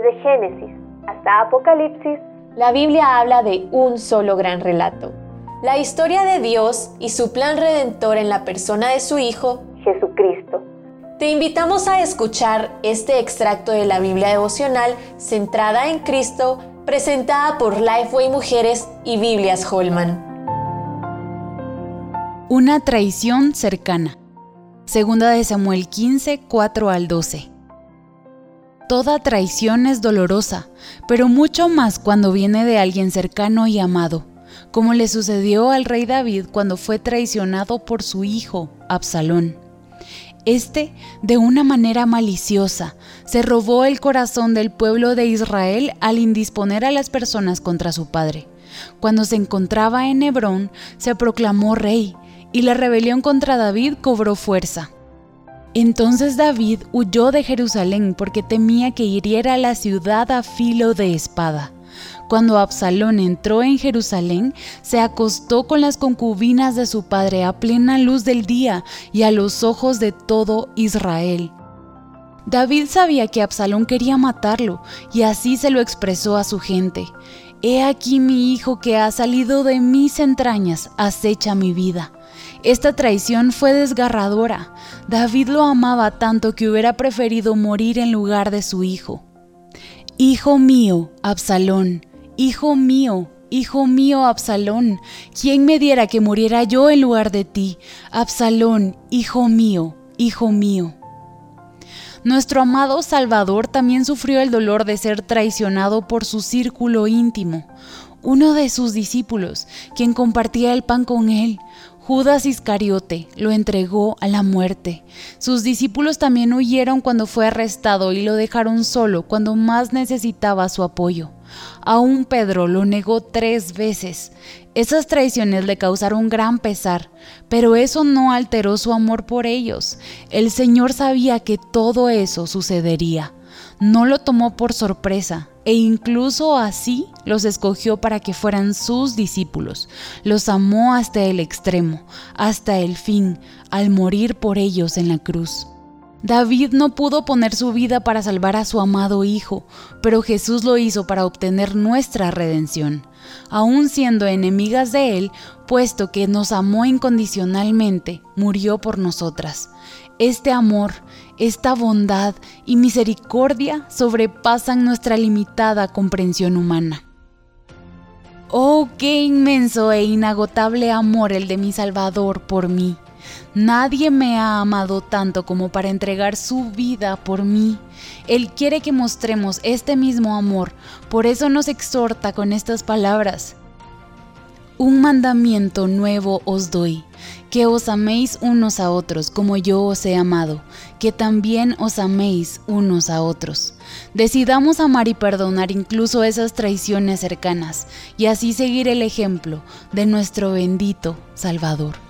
Desde Génesis hasta Apocalipsis, la Biblia habla de un solo gran relato. La historia de Dios y su plan redentor en la persona de su Hijo, Jesucristo. Te invitamos a escuchar este extracto de la Biblia devocional centrada en Cristo, presentada por Lifeway Mujeres y Biblias Holman. Una traición cercana. Segunda de Samuel 15, 4 al 12. Toda traición es dolorosa, pero mucho más cuando viene de alguien cercano y amado, como le sucedió al rey David cuando fue traicionado por su hijo, Absalón. Este, de una manera maliciosa, se robó el corazón del pueblo de Israel al indisponer a las personas contra su padre. Cuando se encontraba en Hebrón, se proclamó rey, y la rebelión contra David cobró fuerza. Entonces David huyó de Jerusalén porque temía que hiriera la ciudad a filo de espada. Cuando Absalón entró en Jerusalén, se acostó con las concubinas de su padre a plena luz del día y a los ojos de todo Israel. David sabía que Absalón quería matarlo y así se lo expresó a su gente. He aquí mi hijo que ha salido de mis entrañas, acecha mi vida. Esta traición fue desgarradora. David lo amaba tanto que hubiera preferido morir en lugar de su hijo. Hijo mío, Absalón, hijo mío, hijo mío, Absalón, ¿quién me diera que muriera yo en lugar de ti? Absalón, hijo mío, hijo mío. Nuestro amado Salvador también sufrió el dolor de ser traicionado por su círculo íntimo, uno de sus discípulos, quien compartía el pan con él, Judas Iscariote lo entregó a la muerte. Sus discípulos también huyeron cuando fue arrestado y lo dejaron solo cuando más necesitaba su apoyo. Aún Pedro lo negó tres veces. Esas traiciones le causaron gran pesar, pero eso no alteró su amor por ellos. El Señor sabía que todo eso sucedería. No lo tomó por sorpresa, e incluso así los escogió para que fueran sus discípulos. Los amó hasta el extremo, hasta el fin, al morir por ellos en la cruz. David no pudo poner su vida para salvar a su amado Hijo, pero Jesús lo hizo para obtener nuestra redención, aun siendo enemigas de Él, puesto que nos amó incondicionalmente, murió por nosotras. Este amor, esta bondad y misericordia sobrepasan nuestra limitada comprensión humana. Oh, qué inmenso e inagotable amor el de mi Salvador por mí. Nadie me ha amado tanto como para entregar su vida por mí. Él quiere que mostremos este mismo amor, por eso nos exhorta con estas palabras. Un mandamiento nuevo os doy, que os améis unos a otros como yo os he amado, que también os améis unos a otros. Decidamos amar y perdonar incluso esas traiciones cercanas, y así seguir el ejemplo de nuestro bendito Salvador.